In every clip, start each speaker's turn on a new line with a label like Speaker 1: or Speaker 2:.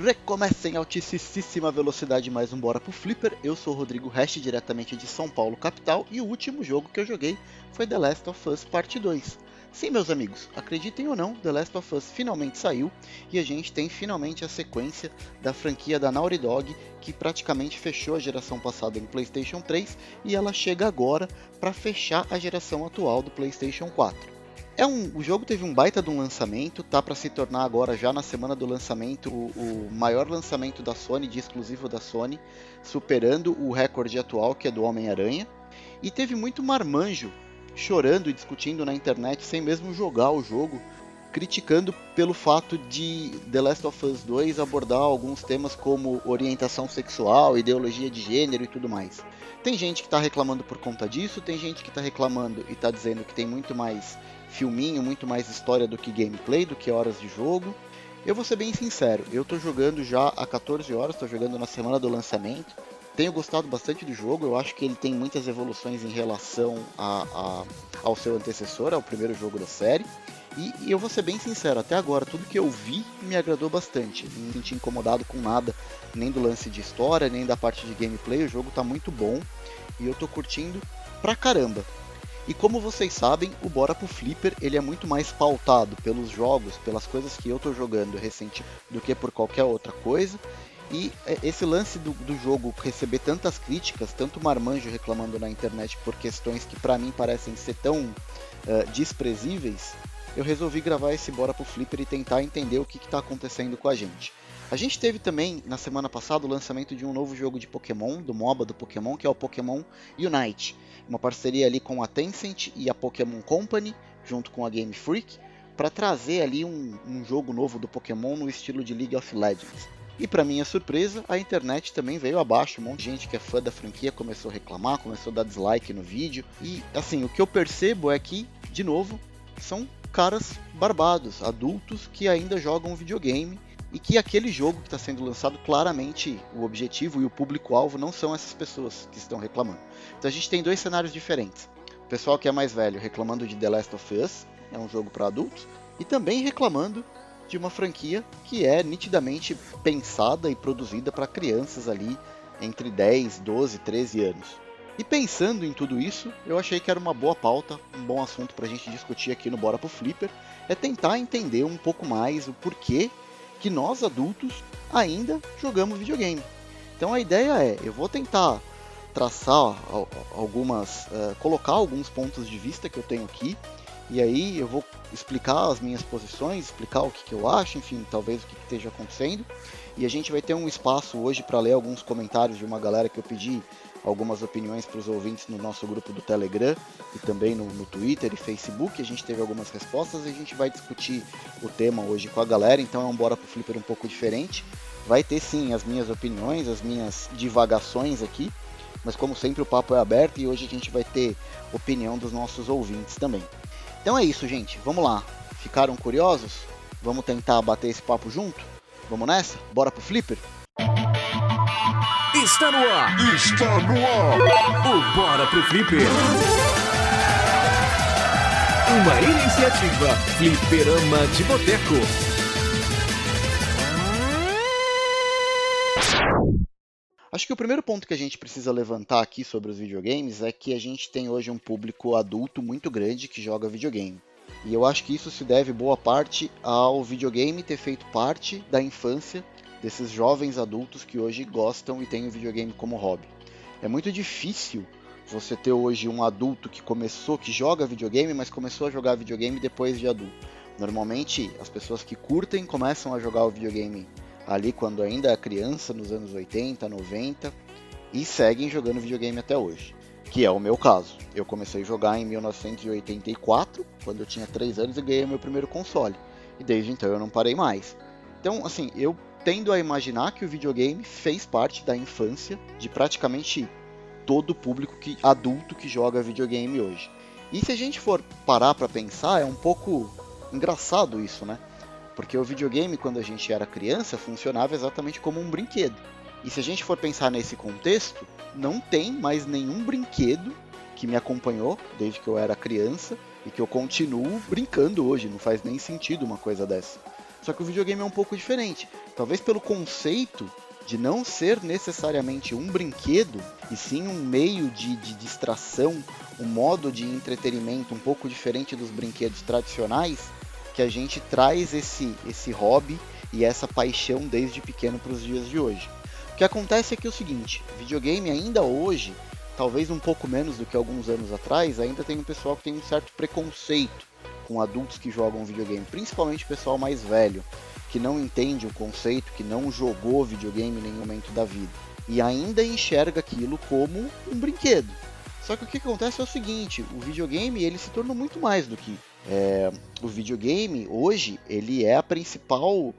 Speaker 1: Recomeça em altíssima velocidade mais um Bora pro Flipper. Eu sou o Rodrigo Hash, diretamente de São Paulo, capital, e o último jogo que eu joguei foi The Last of Us Parte 2. Sim, meus amigos, acreditem ou não, The Last of Us finalmente saiu e a gente tem finalmente a sequência da franquia da Naughty Dog, que praticamente fechou a geração passada no PlayStation 3 e ela chega agora para fechar a geração atual do PlayStation 4. É um, o jogo teve um baita de um lançamento, tá para se tornar agora já na semana do lançamento o, o, maior lançamento da Sony, de exclusivo da Sony, superando o recorde atual que é do Homem-Aranha. E teve muito marmanjo chorando e discutindo na internet sem mesmo jogar o jogo, criticando pelo fato de The Last of Us 2 abordar alguns temas como orientação sexual, ideologia de gênero e tudo mais. Tem gente que está reclamando por conta disso, tem gente que está reclamando e está dizendo que tem muito mais filminho, muito mais história do que gameplay, do que horas de jogo. Eu vou ser bem sincero, eu tô jogando já há 14 horas, tô jogando na semana do lançamento. Tenho gostado bastante do jogo, eu acho que ele tem muitas evoluções em relação a, a, ao seu antecessor, ao primeiro jogo da série. E, e, eu vou ser bem sincero, até agora tudo que eu vi me agradou bastante. Não me senti incomodado com nada, nem do lance de história, nem da parte de gameplay. O jogo tá muito bom e eu tô curtindo pra caramba. E como vocês sabem, o Bora pro Flipper ele é muito mais pautado pelos jogos, pelas coisas que eu tô jogando recente do que por qualquer outra coisa. E é, esse lance do, do jogo receber tantas críticas, tanto marmanjo reclamando na internet por questões que para mim parecem ser tão uh, desprezíveis, eu resolvi gravar esse Bora pro Flipper e tentar entender o que está acontecendo com a gente. A gente teve também na semana passada o lançamento de um novo jogo de Pokémon, do MOBA do Pokémon, que é o Pokémon Unite. Uma parceria ali com a Tencent e a Pokémon Company, junto com a Game Freak, para trazer ali um, um jogo novo do Pokémon no estilo de League of Legends. E para minha surpresa, a internet também veio abaixo. Um monte de gente que é fã da franquia começou a reclamar, começou a dar dislike no vídeo. E assim, o que eu percebo é que, de novo, são caras barbados, adultos que ainda jogam videogame e que aquele jogo que está sendo lançado, claramente o objetivo e o público-alvo não são essas pessoas que estão reclamando. Então a gente tem dois cenários diferentes. O pessoal que é mais velho reclamando de The Last of Us, é um jogo para adultos, e também reclamando de uma franquia que é nitidamente pensada e produzida para crianças ali entre 10, 12, 13 anos. E pensando em tudo isso, eu achei que era uma boa pauta, um bom assunto para a gente discutir aqui no Bora pro Flipper, é tentar entender um pouco mais o porquê que nós adultos ainda jogamos videogame. Então a ideia é, eu vou tentar traçar algumas, uh, colocar alguns pontos de vista que eu tenho aqui, e aí eu vou explicar as minhas posições, explicar o que, que eu acho, enfim, talvez o que, que esteja acontecendo. E a gente vai ter um espaço hoje para ler alguns comentários de uma galera que eu pedi algumas opiniões para os ouvintes no nosso grupo do Telegram e também no, no, Twitter e Facebook. A gente teve algumas respostas e a gente vai discutir o tema hoje com a galera, então é um Bora pro Flipper um pouco diferente. Vai ter sim as minhas opiniões, as minhas divagações aqui, mas como sempre o papo é aberto e hoje a gente vai ter opinião dos nossos ouvintes também. Então é isso, gente. Vamos lá. Ficaram curiosos? Vamos tentar bater esse papo junto? Vamos nessa? Bora pro Flipper?
Speaker 2: Está no ar. Está no ar. O Bora pro Flipper. Uma iniciativa Flipperama de Boteco.
Speaker 1: Acho que o primeiro ponto que a gente precisa levantar aqui sobre os videogames é que a gente tem hoje um público adulto muito grande que joga videogame. E eu acho que isso se deve boa parte ao videogame ter feito parte da infância desses jovens adultos que hoje gostam e têm o videogame como hobby. É muito difícil você ter hoje um adulto que começou, que joga videogame, mas começou a jogar videogame depois de adulto. Normalmente, as pessoas que curtem começam a jogar o videogame ali quando ainda é criança, nos anos 80, 90, e seguem jogando videogame até hoje. Que é o meu caso. Eu comecei a jogar em 1984, quando eu tinha 3 anos e ganhei meu primeiro console. E desde então eu não parei mais. Então, assim, eu tendo a imaginar que o videogame fez parte da infância de praticamente todo o público que, adulto que joga videogame hoje. E se a gente for parar para pensar, é um pouco engraçado isso, né? Porque o videogame, quando a gente era criança, funcionava exatamente como um brinquedo. E se a gente for pensar nesse contexto, não tem mais nenhum brinquedo que me acompanhou desde que eu era criança e que eu continuo brincando hoje. Não faz nem sentido uma coisa dessa. Só que o videogame é um pouco diferente. talvez pelo conceito de não ser necessariamente um brinquedo, e sim um meio de, de distração, um modo de entretenimento um pouco diferente dos brinquedos tradicionais, que a gente traz esse, esse hobby e essa paixão desde pequeno para os dias de hoje. O que acontece é que é o seguinte, videogame ainda hoje, talvez um pouco menos do que alguns anos atrás, ainda tem um pessoal que tem um certo preconceito com adultos que jogam videogame, principalmente o pessoal mais velho que não entende o conceito, que não jogou videogame em nenhum momento da vida e ainda enxerga aquilo como um brinquedo. Só que o que acontece é o seguinte: o videogame ele se tornou muito mais do que é, o videogame. Hoje ele é a principal uh,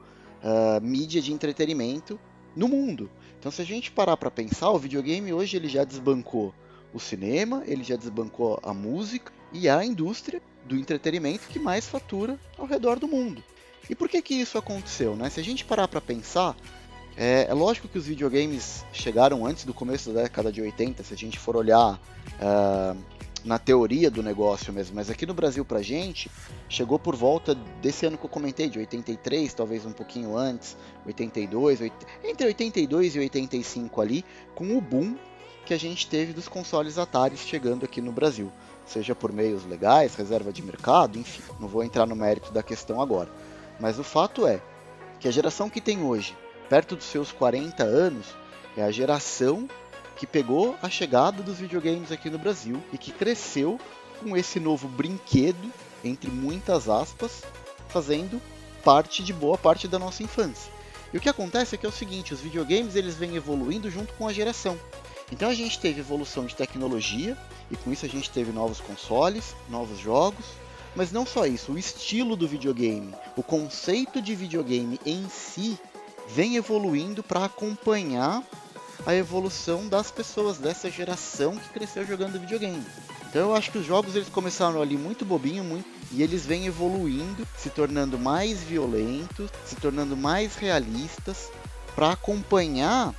Speaker 1: mídia de entretenimento no mundo. Então, se a gente parar para pensar, o videogame hoje ele já desbancou o cinema, ele já desbancou a música e a indústria do entretenimento que mais fatura ao redor do mundo. E por que que isso aconteceu, né? Se a gente parar para pensar, é, é, lógico que os videogames chegaram antes do começo da década de 80, se a gente for olhar uh, na teoria do negócio mesmo, mas aqui no Brasil pra gente, chegou por volta desse ano que eu comentei, de 83, talvez um pouquinho antes, 82, 8, entre 82 e 85 ali, com o boom que a gente teve dos consoles Atari chegando aqui no Brasil, seja por meios legais, reserva de mercado, enfim, não vou entrar no mérito da questão agora. Mas o fato é que a geração que tem hoje, perto dos seus 40 anos, é a geração que pegou a chegada dos videogames aqui no Brasil e que cresceu com esse novo brinquedo, entre muitas aspas, fazendo parte de boa parte da nossa infância. E o que acontece é que é o seguinte, os videogames eles vêm evoluindo junto com a geração. Então a gente teve evolução de tecnologia e com isso a gente teve novos consoles, novos jogos, mas não só isso, o estilo do videogame, o conceito de videogame em si vem evoluindo para acompanhar a evolução das pessoas dessa geração que cresceu jogando videogame. Então eu acho que os jogos eles começaram ali muito bobinho, muito e eles vêm evoluindo, se tornando mais violentos, se tornando mais realistas para acompanhar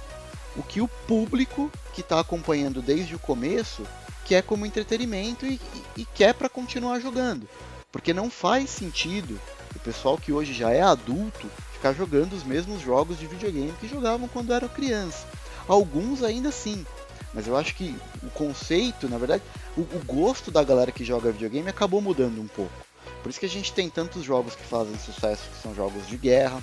Speaker 1: o que o público que está acompanhando desde o começo quer como entretenimento e, e, e quer para continuar jogando. Porque não faz sentido o pessoal que hoje já é adulto ficar jogando os mesmos jogos de videogame que jogavam quando eram criança. Alguns ainda sim, mas eu acho que o conceito, na verdade, o, o, gosto da galera que joga videogame acabou mudando um pouco. Por isso que a gente tem tantos jogos que fazem sucesso, que são jogos de guerra,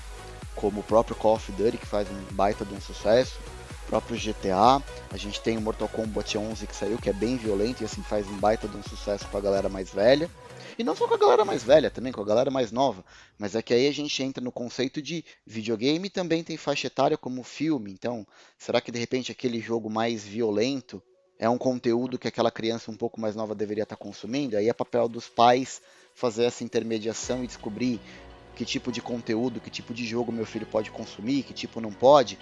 Speaker 1: como o próprio Call of Duty, que faz um baita de um sucesso, próprio GTA. A gente tem o Mortal Kombat 11 que saiu, que é bem violento e assim faz um baita de um sucesso com a galera mais velha. E não só com a galera mais velha, também com a galera mais nova. Mas é que aí a gente entra no conceito de videogame também tem faixa etária como filme. Então, será que de repente aquele jogo mais violento é um conteúdo que aquela criança um pouco mais nova deveria estar consumindo? Aí é papel dos pais fazer essa intermediação e descobrir que tipo de conteúdo, que tipo de jogo meu filho pode consumir, que tipo não pode.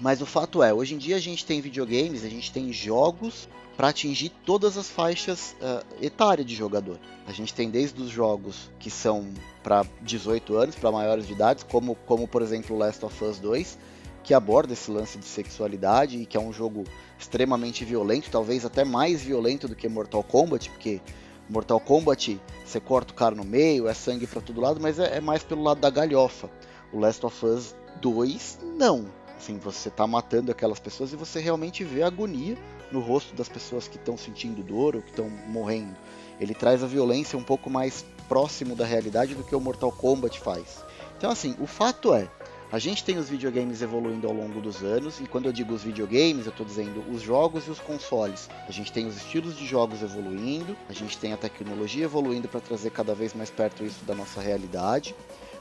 Speaker 1: Mas o fato é, hoje em dia a gente tem videogames, a gente tem jogos para atingir todas as faixas uh, etárias de jogador. A gente tem desde os jogos que são para 18 anos, para maiores de idade, como, como por exemplo Last of Us 2, que aborda esse lance de sexualidade e que é um jogo extremamente violento, talvez até mais violento do que Mortal Kombat, porque Mortal Kombat você corta o cara no meio, é sangue para todo lado, mas é, é mais pelo lado da galhofa. O Last of Us 2, não Assim, você está matando aquelas pessoas e você realmente vê a agonia no rosto das pessoas que estão sentindo dor ou que estão morrendo. Ele traz a violência um pouco mais próximo da realidade do que o Mortal Kombat faz. Então, assim, o fato é, a gente tem os videogames evoluindo ao longo dos anos, e quando eu digo os videogames, eu estou dizendo os jogos e os consoles. A gente tem os estilos de jogos evoluindo, a gente tem a tecnologia evoluindo para trazer cada vez mais perto isso da nossa realidade,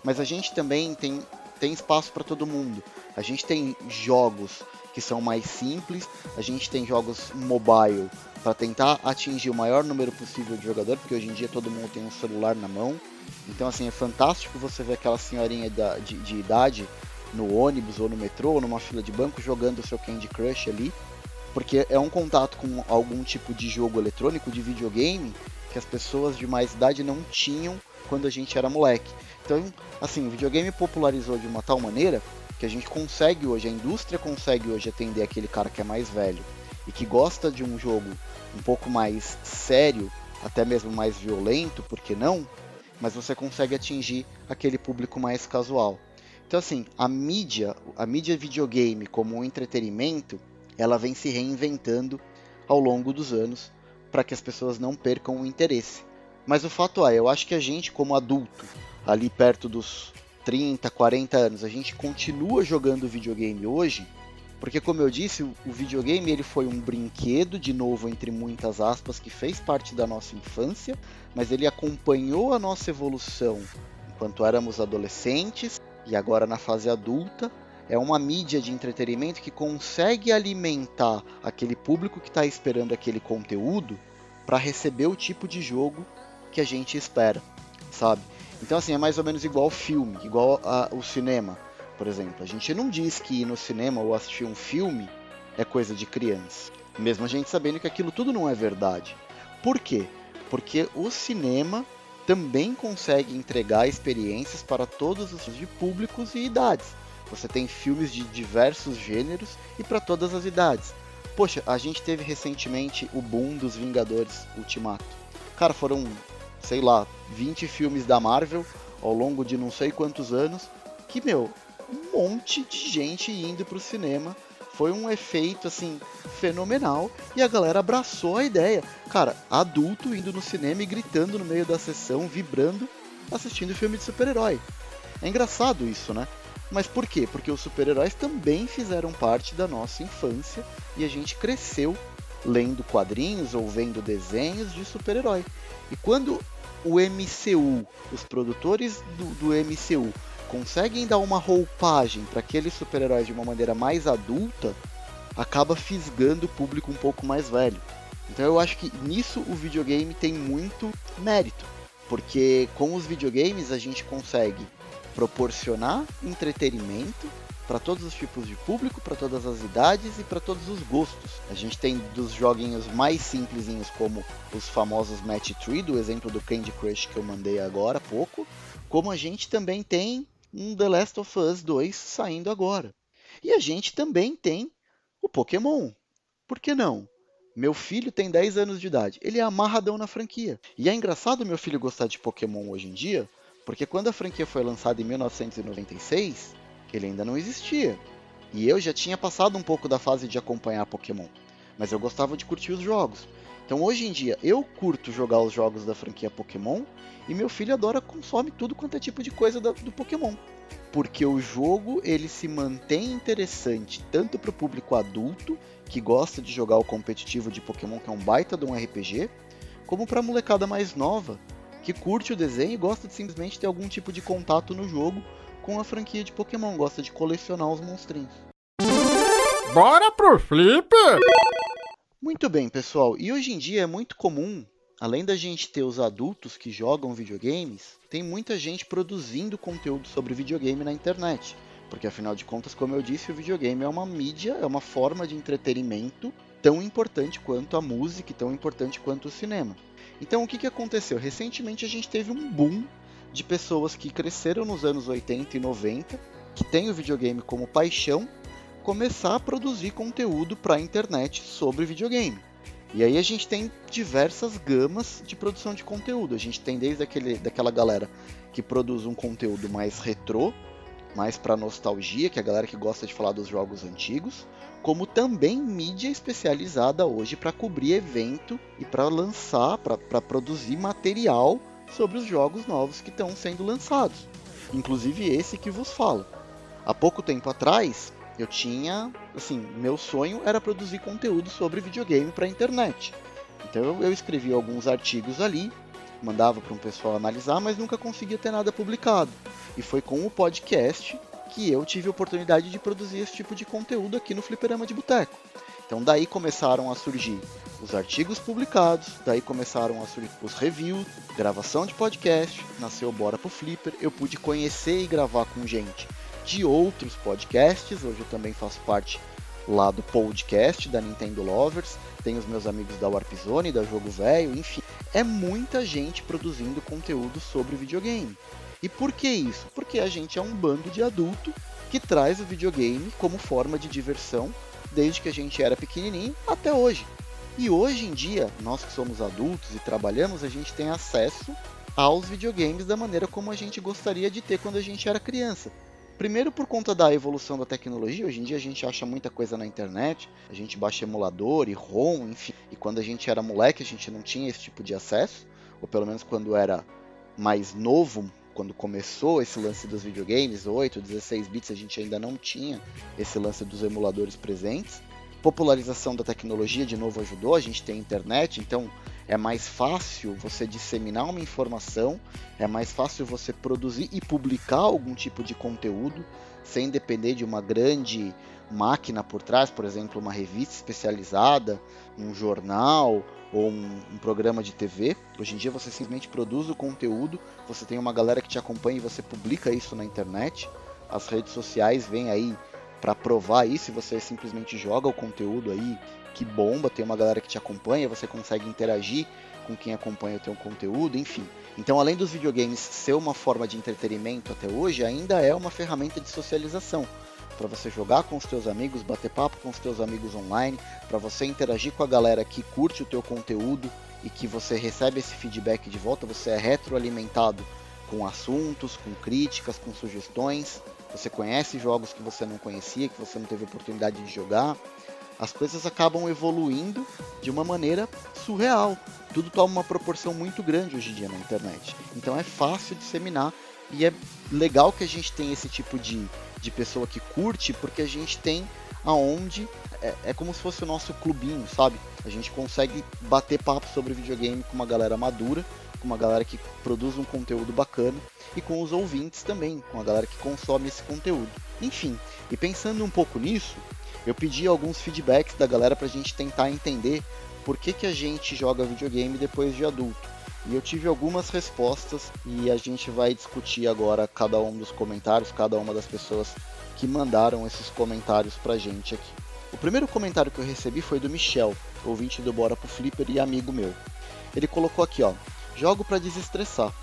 Speaker 1: mas a gente também tem tem espaço para todo mundo. A gente tem jogos que são mais simples, a gente tem jogos mobile para tentar atingir o maior número possível de jogador, porque hoje em dia todo mundo tem um celular na mão. Então assim, é fantástico você ver aquela senhorinha de, de idade no ônibus ou no metrô ou numa fila de banco jogando o seu Candy Crush ali, porque é um contato com algum tipo de jogo eletrônico, de videogame, que as pessoas de mais idade não tinham quando a gente era moleque. Então, assim, o videogame popularizou de uma tal maneira que a gente consegue hoje, a indústria consegue hoje atender aquele cara que é mais velho e que gosta de um jogo um pouco mais sério, até mesmo mais violento, por que não? Mas você consegue atingir aquele público mais casual. Então assim, a mídia, a mídia videogame como um entretenimento, ela vem se reinventando ao longo dos anos para que as pessoas não percam o interesse. Mas o fato é, eu acho que a gente como adulto, ali perto dos 30, 40 anos, a gente continua jogando videogame hoje, porque como eu disse, o videogame ele foi um brinquedo, de novo entre muitas aspas, que fez parte da nossa infância, mas ele acompanhou a nossa evolução enquanto éramos adolescentes e agora na fase adulta. É uma mídia de entretenimento que consegue alimentar aquele público que está esperando aquele conteúdo para receber o tipo de jogo que a gente espera, sabe? Então, assim, é mais ou menos igual filme, igual a, o cinema, por exemplo. A gente não diz que ir no cinema ou assistir um filme é coisa de criança, mesmo a gente sabendo que aquilo tudo não é verdade. Por quê? Porque o cinema também consegue entregar experiências para todos os de públicos e idades. Você tem filmes de diversos gêneros e para todas as idades. Poxa, a gente teve recentemente o boom dos Vingadores Ultimato. Cara, foram sei lá, 20 filmes da Marvel ao longo de não sei quantos anos, que, meu, um monte de gente indo pro cinema. Foi um efeito, assim, fenomenal. E a galera abraçou a ideia. Cara, adulto indo no cinema e gritando no meio da sessão, vibrando, assistindo filme de super-herói. É engraçado isso, né? Mas por quê? Porque os super-heróis também fizeram parte da nossa infância e a gente cresceu lendo quadrinhos ou vendo desenhos de super-herói. E quando o MCU, os produtores do, do MCU, conseguem dar uma roupagem para aqueles super-heróis de uma maneira mais adulta, acaba fisgando o público um pouco mais velho. Então eu acho que nisso o videogame tem muito mérito, porque com os videogames a gente consegue proporcionar entretenimento para todos os tipos de público, para todas as idades e para todos os gostos. A gente tem dos joguinhos mais simplesinhos como os famosos Match 3, do exemplo do Candy Crush que eu mandei agora há pouco, como a gente também tem um The Last of Us 2 saindo agora. E a gente também tem o Pokémon. Por que não? Meu filho tem 10 anos de idade, ele é amarradão na franquia. E é engraçado meu filho gostar de Pokémon hoje em dia, porque quando a franquia foi lançada em 1996, ele ainda não existia. E eu já tinha passado um pouco da fase de acompanhar Pokémon, mas eu gostava de curtir os jogos. Então hoje em dia eu curto jogar os jogos da franquia Pokémon e meu filho adora consome tudo quanto é tipo de coisa do, do Pokémon. Porque o jogo ele se mantém interessante tanto para o público adulto que gosta de jogar o competitivo de Pokémon que é um baita de um RPG, como para a molecada mais nova que curte o desenho e gosta de simplesmente ter algum tipo de contato no jogo com a franquia de Pokémon, gosta de colecionar os monstrinhos.
Speaker 2: Bora pro Flipper!
Speaker 1: Muito bem, pessoal. E hoje em dia é muito comum, além da gente ter os adultos que jogam videogames, tem muita gente produzindo conteúdo sobre videogame na internet. Porque afinal de contas, como eu disse, o videogame é uma mídia, é uma forma de entretenimento tão importante quanto a música e tão importante quanto o cinema. Então o que, que aconteceu? Recentemente a gente teve um boom de pessoas que cresceram nos anos 80 e 90, que têm o videogame como paixão, começar a produzir conteúdo para a internet sobre videogame. E aí a gente tem diversas gamas de produção de conteúdo. A gente tem desde aquele, daquela galera que produz um conteúdo mais retrô, mais para nostalgia, que é a galera que gosta de falar dos jogos antigos, como também mídia especializada hoje para cobrir evento e para lançar, para produzir material sobre os jogos novos que estão sendo lançados, inclusive esse que vos falo. Há pouco tempo atrás, eu tinha, assim, meu sonho era produzir conteúdo sobre videogame para a internet. Então eu escrevi alguns artigos ali, mandava para um pessoal analisar, mas nunca conseguia ter nada publicado. E foi com o podcast que eu tive a oportunidade de produzir esse tipo de conteúdo aqui no Fliperama de Boteco. Então daí começaram a surgir os artigos publicados, daí começaram a surgir os reviews, gravação de podcast, nasceu Bora pro Flipper, eu pude conhecer e gravar com gente de outros podcasts, hoje eu também faço parte lá do podcast da Nintendo Lovers, tem os meus amigos da Warp Zone, da Jogo Velho, enfim, é muita gente produzindo conteúdo sobre videogame. E por que isso? Porque a gente é um bando de adulto que traz o videogame como forma de diversão desde que a gente era pequenininho até hoje. E hoje em dia, nós que somos adultos e trabalhamos, a gente tem acesso aos videogames da maneira como a gente gostaria de ter quando a gente era criança. Primeiro por conta da evolução da tecnologia, hoje em dia a gente acha muita coisa na internet, a gente baixa emulador e ROM, enfim. E quando a gente era moleque, a gente não tinha esse tipo de acesso, ou pelo menos quando era mais novo, quando começou esse lance dos videogames, 8, 16 bits, a gente ainda não tinha esse lance dos emuladores presentes. Popularização da tecnologia de novo ajudou, a gente tem internet, então é mais fácil você disseminar uma informação, é mais fácil você produzir e publicar algum tipo de conteúdo sem depender de uma grande máquina por trás, por exemplo, uma revista especializada, um jornal ou um, um, programa de TV. Hoje em dia você simplesmente produz o conteúdo, você tem uma galera que te acompanha e você publica isso na internet. As redes sociais vêm aí para provar isso, você simplesmente joga o conteúdo aí que bomba, tem uma galera que te acompanha, você consegue interagir com quem acompanha o teu conteúdo, enfim. Então, além dos videogames ser uma forma de entretenimento até hoje, ainda é uma ferramenta de socialização para você jogar com os teus amigos, bater papo com os teus amigos online, para você interagir com a galera que curte o teu conteúdo e que você recebe esse feedback de volta, você é retroalimentado com assuntos, com críticas, com sugestões. Você conhece jogos que você não conhecia, que você não teve oportunidade de jogar as coisas acabam evoluindo de uma maneira surreal. Tudo toma uma proporção muito grande hoje em dia na internet. Então é fácil disseminar e é legal que a gente tenha esse tipo de, de pessoa que curte, porque a gente tem aonde é, é como se fosse o nosso clubinho, sabe? A gente consegue bater papo sobre videogame com uma galera madura, com uma galera que produz um conteúdo bacana e com os ouvintes também, com a galera que consome esse conteúdo. Enfim, e pensando um pouco nisso, eu pedi alguns feedbacks da galera pra gente tentar entender por que, que a gente joga videogame depois de adulto. E eu tive algumas respostas e a gente vai discutir agora cada um dos comentários, cada uma das pessoas que mandaram esses comentários pra gente aqui. O primeiro comentário que eu recebi foi do Michel, ouvinte do Bora pro Flipper e amigo meu. Ele colocou aqui, ó: "Jogo para desestressar.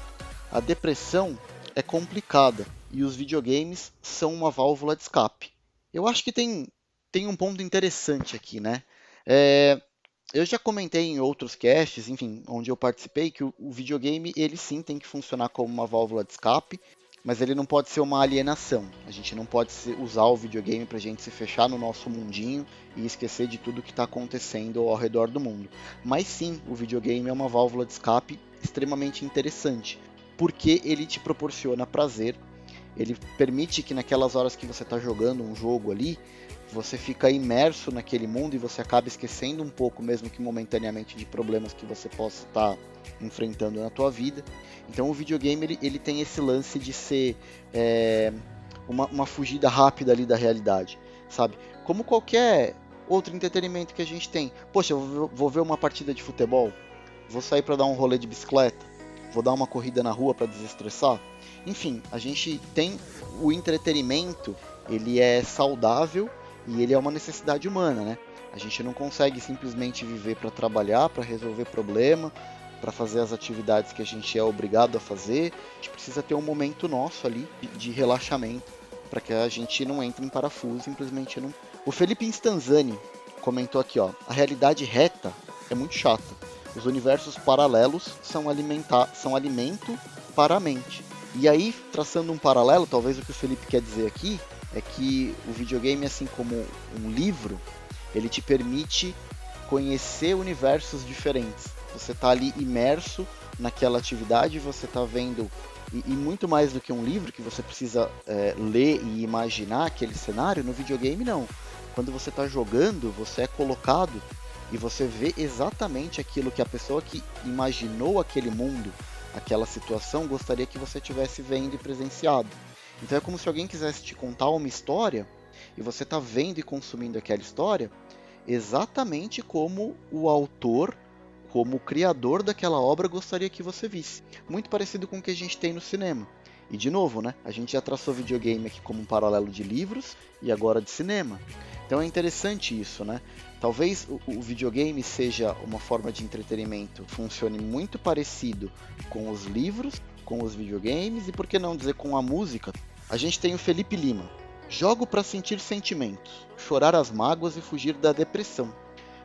Speaker 1: A depressão é complicada e os videogames são uma válvula de escape." Eu acho que tem tem um ponto interessante aqui, né? É, eu já comentei em outros casts, enfim, onde eu participei, que o, o, videogame ele sim tem que funcionar como uma válvula de escape, mas ele não pode ser uma alienação. A gente não pode usar o videogame para a gente se fechar no nosso mundinho e esquecer de tudo que está acontecendo ao redor do mundo. Mas sim, o videogame é uma válvula de escape extremamente interessante, porque ele te proporciona prazer, ele permite que naquelas horas que você está jogando um jogo ali, você fica imerso naquele mundo e você acaba esquecendo um pouco, mesmo que momentaneamente, de problemas que você possa estar enfrentando na tua vida. Então o videogame ele, ele tem esse lance de ser é, uma, uma fugida rápida ali da realidade, sabe? Como qualquer outro entretenimento que a gente tem. Poxa, eu vou, ver uma partida de futebol, vou sair para dar um rolê de bicicleta, vou dar uma corrida na rua para desestressar. Enfim, a gente tem o entretenimento, ele é saudável e ele é uma necessidade humana, né? A gente não consegue simplesmente viver para trabalhar, para resolver problema, para fazer as atividades que a gente é obrigado a fazer. A gente precisa ter um momento nosso ali de, relaxamento para que a gente não entre em parafuso, simplesmente não. O Felipe Instanzani comentou aqui, ó, a realidade reta é muito chata. Os universos paralelos são, alimentar, são alimento para a mente. E aí, traçando um paralelo, talvez o que o Felipe quer dizer aqui é que o videogame, assim como um livro, ele te permite conhecer universos diferentes. Você está ali imerso naquela atividade, você está vendo e, e, muito mais do que um livro que você precisa é, ler e imaginar aquele cenário, no videogame não. Quando você está jogando, você é colocado e você vê exatamente aquilo que a pessoa que imaginou aquele mundo, aquela situação, gostaria que você tivesse vendo e presenciado. Então é como se alguém quisesse te contar uma história e você está vendo e consumindo aquela história exatamente como o autor, como o criador daquela obra gostaria que você visse. Muito parecido com o que a gente tem no cinema. E de novo, né? A gente já traçou videogame aqui como um paralelo de livros e agora de cinema. Então é interessante isso, né? Talvez o, o, videogame seja uma forma de entretenimento, funcione muito parecido com os livros, com os videogames e por que não dizer com a música. A gente tem o Felipe Lima. Jogo para sentir sentimentos, chorar as mágoas e fugir da depressão.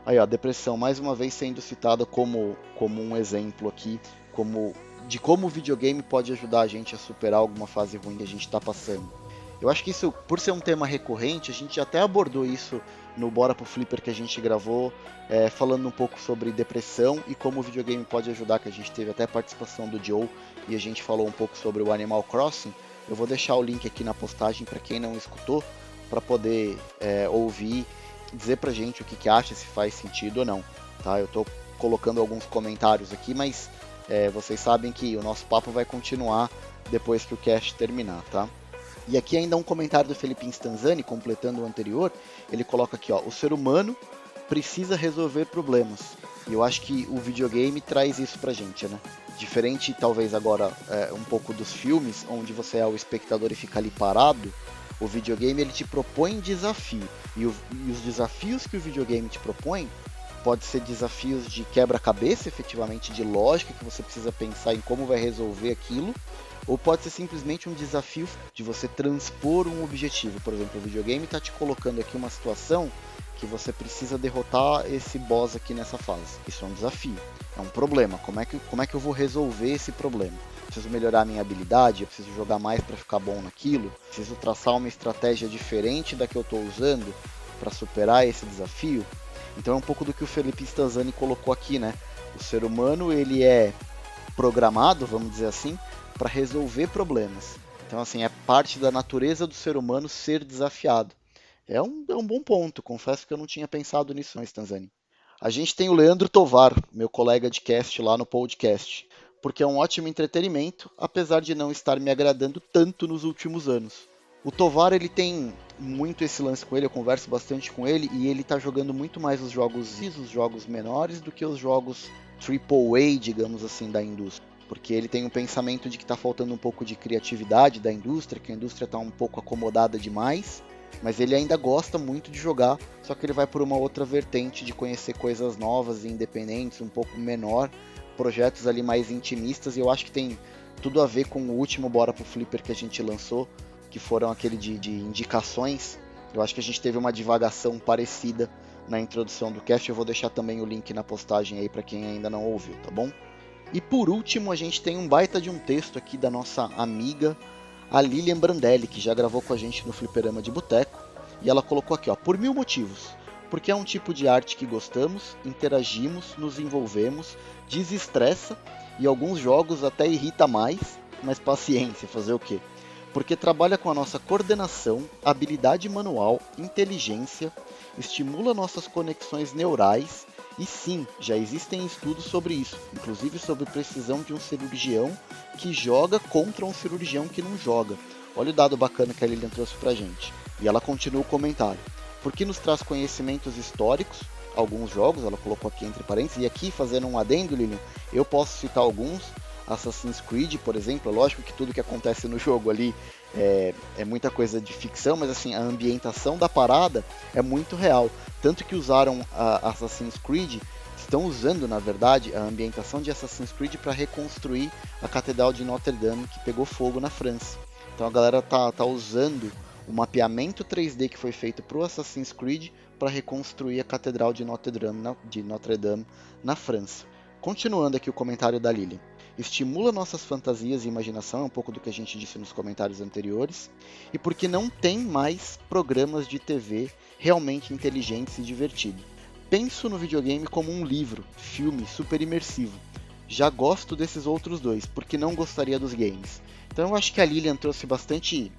Speaker 1: Aí, ó, a depressão mais uma vez sendo citada como, como um exemplo aqui, como de como o videogame pode ajudar a gente a superar alguma fase ruim que a gente está passando. Eu acho que isso, por ser um tema recorrente, a gente até abordou isso no Bora pro Flipper que a gente gravou, é, falando um pouco sobre depressão e como o videogame pode ajudar, que a gente teve até participação do Joe e a gente falou um pouco sobre o Animal Crossing. Eu vou deixar o link aqui na postagem para quem não escutou, para poder é, ouvir, dizer pra gente o que, que acha, se faz sentido ou não. Tá? Eu estou colocando alguns comentários aqui, mas é, vocês sabem que o nosso papo vai continuar depois que o cast terminar, tá? E aqui ainda um comentário do Felipe Stanzani, completando o anterior, ele coloca aqui, ó, o ser humano precisa resolver problemas. E eu acho que o videogame traz isso pra gente, né? Diferente, talvez, agora, é, um pouco dos filmes, onde você é o espectador e fica ali parado, o videogame ele te propõe desafio. E, o, e os desafios que o videogame te propõe pode ser desafios de quebra-cabeça, efetivamente, de lógica, que você precisa pensar em como vai resolver aquilo, ou pode ser simplesmente um desafio de você transpor um objetivo. Por exemplo, o videogame está te colocando aqui uma situação que você precisa derrotar esse boss aqui nessa fase. Isso é um desafio, é um problema. Como é que, como é que eu vou resolver esse problema? Preciso melhorar minha habilidade, eu preciso jogar mais para ficar bom naquilo, preciso traçar uma estratégia diferente da que eu estou usando para superar esse desafio. Então é um pouco do que o Felipe Stanzani colocou aqui, né? O ser humano ele é programado, vamos dizer assim, para resolver problemas. Então, assim, é parte da natureza do ser humano ser desafiado. É um, é um bom ponto, confesso que eu não tinha pensado nisso antes, Tanzani. A gente tem o Leandro Tovar, meu colega de cast lá no podcast, porque é um ótimo entretenimento, apesar de não estar me agradando tanto nos últimos anos. O Tovar ele tem muito esse lance com ele, eu converso bastante com ele e ele está jogando muito mais os jogos os jogos menores do que os jogos AAA, digamos assim, da indústria. Porque ele tem um pensamento de que está faltando um pouco de criatividade da indústria, que a indústria está um pouco acomodada demais, mas ele ainda gosta muito de jogar, só que ele vai por uma outra vertente de conhecer coisas novas e independentes, um pouco menor, projetos ali mais intimistas, e eu acho que tem tudo a ver com o último Bora pro Flipper que a gente lançou, que foram aquele de, de indicações. Eu acho que a gente teve uma divagação parecida na introdução do cast, eu vou deixar também o link na postagem aí para quem ainda não ouviu, tá bom? E por último, a gente tem um baita de um texto aqui da nossa amiga, a Lilian Brandelli, que já gravou com a gente no Fliperama de Boteco. E ela colocou aqui, ó, por mil motivos. Porque é um tipo de arte que gostamos, interagimos, nos envolvemos, desestressa e alguns jogos até irrita mais, mas paciência, fazer o quê? Porque trabalha com a nossa coordenação, habilidade manual, inteligência, estimula nossas conexões neurais e sim, já existem estudos sobre isso, inclusive sobre precisão de um cirurgião que joga contra um cirurgião que não joga. Olha o dado bacana que a Lilian trouxe pra gente. E ela continua o comentário. Porque nos traz conhecimentos históricos, alguns jogos, ela colocou aqui entre parênteses, e aqui fazendo um adendo, Lilian, eu posso citar alguns, Assassin's Creed, por exemplo, é lógico que tudo que acontece no jogo ali é, é, muita coisa de ficção, mas assim, a ambientação da parada é muito real. Tanto que usaram Assassin's Creed, estão usando na verdade a ambientação de Assassin's Creed para reconstruir a Catedral de Notre Dame que pegou fogo na França. Então a galera tá, tá usando o mapeamento 3D que foi feito para o Assassin's Creed para reconstruir a Catedral de Notre Dame de Notre Dame na França. Continuando aqui o comentário da Lily estimula nossas fantasias e imaginação, é um pouco do que a gente disse nos comentários anteriores, e porque não tem mais programas de TV realmente inteligentes e divertidos. Penso no videogame como um livro, filme super imersivo. Já gosto desses outros dois, porque não gostaria dos games. Então eu acho que a Lilian trouxe bastante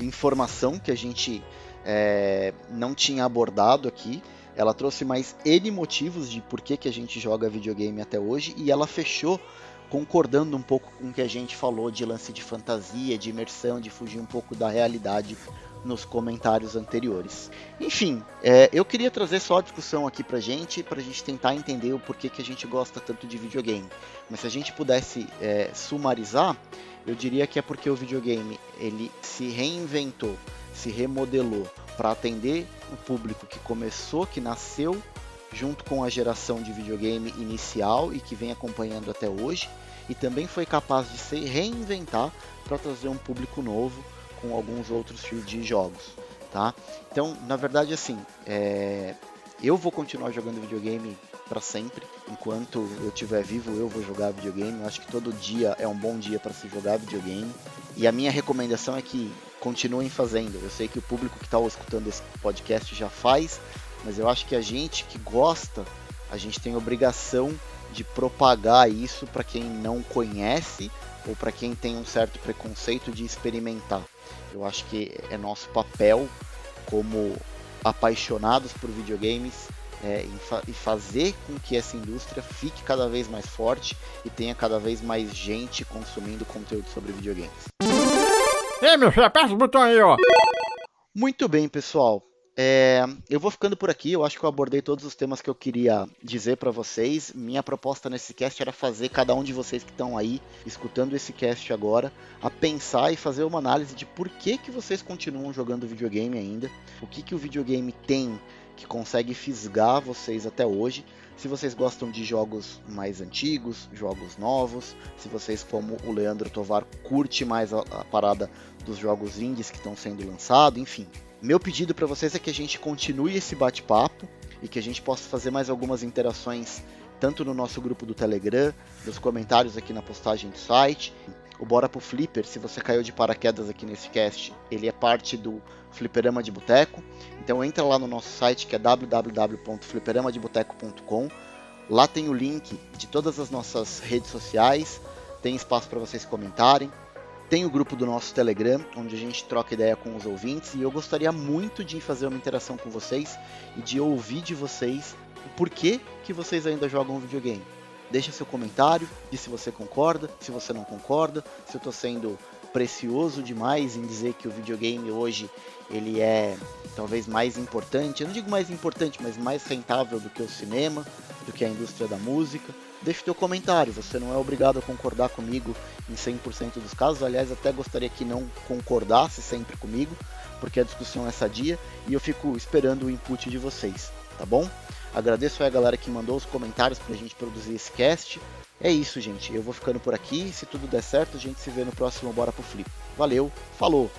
Speaker 1: informação que a gente é, não tinha abordado aqui. Ela trouxe mais N motivos de por que, que a gente joga videogame até hoje e ela fechou concordando um pouco com o que a gente falou de lance de fantasia, de imersão, de fugir um pouco da realidade nos comentários anteriores. Enfim, é, eu queria trazer só a discussão aqui pra gente, pra gente tentar entender o porquê que a gente gosta tanto de videogame. Mas se a gente pudesse é, sumarizar, eu diria que é porque o videogame ele se reinventou, se remodelou para atender o público que começou, que nasceu junto com a geração de videogame inicial e que vem acompanhando até hoje, e também foi capaz de se reinventar para trazer um público novo com alguns outros tipos de jogos, tá? Então, na verdade, assim, é... eu vou continuar jogando videogame para sempre. Enquanto eu estiver vivo, eu vou jogar videogame. Eu acho que todo dia é um bom dia para se jogar videogame. E a minha recomendação é que continuem fazendo. Eu sei que o público que está escutando esse podcast já faz, mas eu acho que a gente que gosta, a gente tem obrigação de propagar isso para quem não conhece ou para quem tem um certo preconceito de experimentar. Eu acho que é nosso papel como apaixonados por videogames é, e, fa e fazer com que essa indústria fique cada vez mais forte e tenha cada vez mais gente consumindo conteúdo sobre videogames.
Speaker 3: Ei, meu filho, aperta o botão aí, ó.
Speaker 1: Muito bem, pessoal. É, eu vou ficando por aqui. Eu acho que eu abordei todos os temas que eu queria dizer para vocês. Minha proposta nesse cast era fazer cada um de vocês que estão aí escutando esse cast agora a pensar e fazer uma análise de por que, que vocês continuam jogando videogame ainda, o que, que o videogame tem que consegue fisgar vocês até hoje. Se vocês gostam de jogos mais antigos, jogos novos, se vocês, como o Leandro Tovar, curte mais a, a parada dos jogos indies que estão sendo lançados, enfim. Meu pedido para vocês é que a gente continue esse bate-papo e que a gente possa fazer mais algumas interações tanto no nosso grupo do Telegram, nos comentários aqui na postagem do site. O Bora pro Flipper, se você caiu de paraquedas aqui nesse cast, ele é parte do Fliperama de Boteco. Então entra lá no nosso site que é www.fliperamadeboteco.com. Lá tem o link de todas as nossas redes sociais, tem espaço para vocês comentarem, tem o grupo do nosso Telegram, onde a gente troca ideia com os ouvintes e eu gostaria muito de fazer uma interação com vocês e de ouvir de vocês o porquê que vocês ainda jogam videogame. Deixa seu comentário de se você concorda, se você não concorda, se eu estou sendo precioso demais em dizer que o videogame hoje ele é talvez mais importante, eu não digo mais importante, mas mais rentável do que o cinema, do que a indústria da música deixe teu comentário. Você não é obrigado a concordar comigo em 100% dos casos. Aliás, até gostaria que não concordasse sempre comigo, porque a discussão é sadia e eu fico esperando o input de vocês, tá bom? Agradeço a galera que mandou os comentários para a gente produzir esse cast. É isso, gente. Eu vou ficando por aqui. Se tudo der certo, a gente se vê no próximo Bora pro Flip. Valeu, falou!